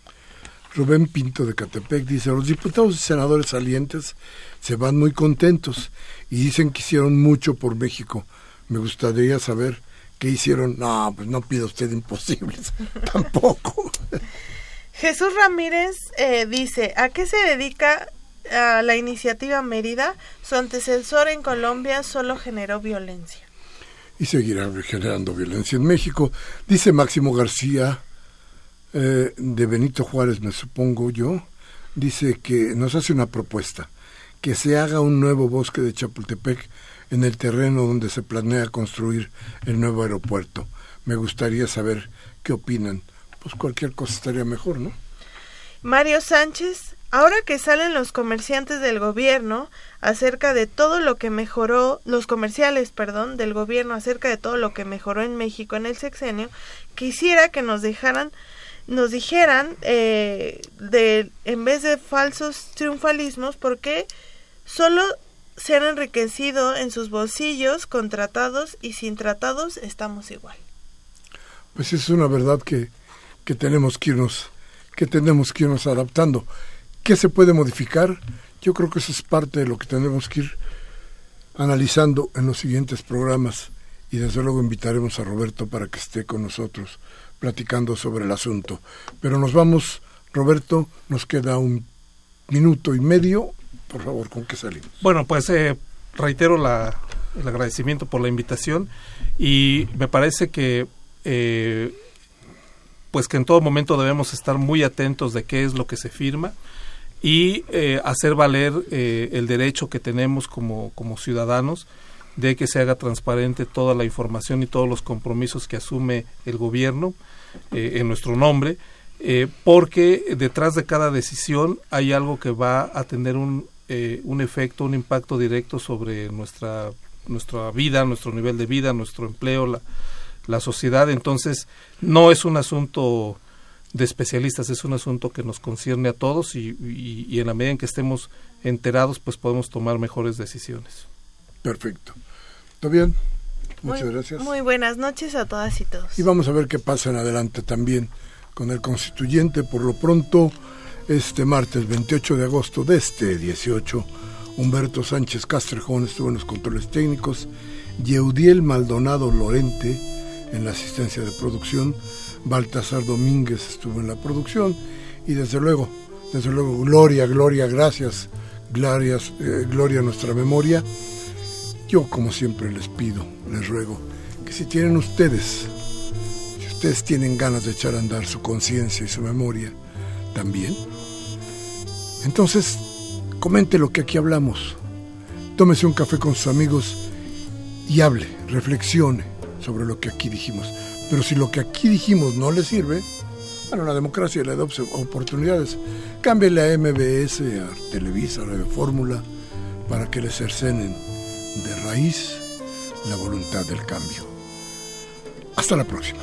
Rubén Pinto de Catepec dice, los diputados y senadores salientes se van muy contentos y dicen que hicieron mucho por México. Me gustaría saber qué hicieron. No, pues no pida usted imposibles, tampoco. Jesús Ramírez eh, dice, ¿a qué se dedica a la iniciativa Mérida? Su antecesor en Colombia solo generó violencia. Y seguirá generando violencia en México. Dice Máximo García, eh, de Benito Juárez, me supongo yo, dice que nos hace una propuesta, que se haga un nuevo bosque de Chapultepec en el terreno donde se planea construir el nuevo aeropuerto. Me gustaría saber qué opinan. Pues cualquier cosa estaría mejor, ¿no? Mario Sánchez, ahora que salen los comerciantes del gobierno acerca de todo lo que mejoró, los comerciales, perdón, del gobierno acerca de todo lo que mejoró en México en el sexenio, quisiera que nos dejaran nos dijeran eh, de en vez de falsos triunfalismos porque solo se han enriquecido en sus bolsillos con tratados y sin tratados estamos igual. Pues es una verdad que, que tenemos que irnos que tenemos que irnos adaptando. ¿Qué se puede modificar? Yo creo que eso es parte de lo que tenemos que ir analizando en los siguientes programas y desde luego invitaremos a Roberto para que esté con nosotros platicando sobre el asunto. Pero nos vamos, Roberto, nos queda un minuto y medio. Por favor, ¿con qué salimos? Bueno, pues eh, reitero la, el agradecimiento por la invitación y me parece que eh, pues que en todo momento debemos estar muy atentos de qué es lo que se firma y eh, hacer valer el derecho que tenemos como, como ciudadanos de que se haga transparente toda la información y todos los compromisos que asume el gobierno eh, en nuestro nombre, eh, porque detrás de cada decisión hay algo que va a tener un, eh, un efecto, un impacto directo sobre nuestra, nuestra vida, nuestro nivel de vida, nuestro empleo, la, la sociedad. Entonces, no es un asunto de especialistas, es un asunto que nos concierne a todos y, y en la medida en que estemos enterados, pues podemos tomar mejores decisiones. Perfecto. ¿Está bien? Muchas gracias. Muy buenas noches a todas y todos. Y vamos a ver qué pasa en adelante también con el constituyente. Por lo pronto, este martes 28 de agosto de este 18, Humberto Sánchez Castrejón estuvo en los controles técnicos, Yeudiel Maldonado Lorente en la asistencia de producción, Baltasar Domínguez estuvo en la producción y desde luego Desde luego, gloria, gloria, gracias, glorias, eh, gloria a nuestra memoria. Yo, como siempre, les pido, les ruego, que si tienen ustedes, si ustedes tienen ganas de echar a andar su conciencia y su memoria, también, entonces comente lo que aquí hablamos. Tómese un café con sus amigos y hable, reflexione sobre lo que aquí dijimos. Pero si lo que aquí dijimos no le sirve, bueno, la democracia le da oportunidades. Cámbiale a MBS, a Televisa, a Radio Fórmula, para que le cercenen de raíz la voluntad del cambio. Hasta la próxima.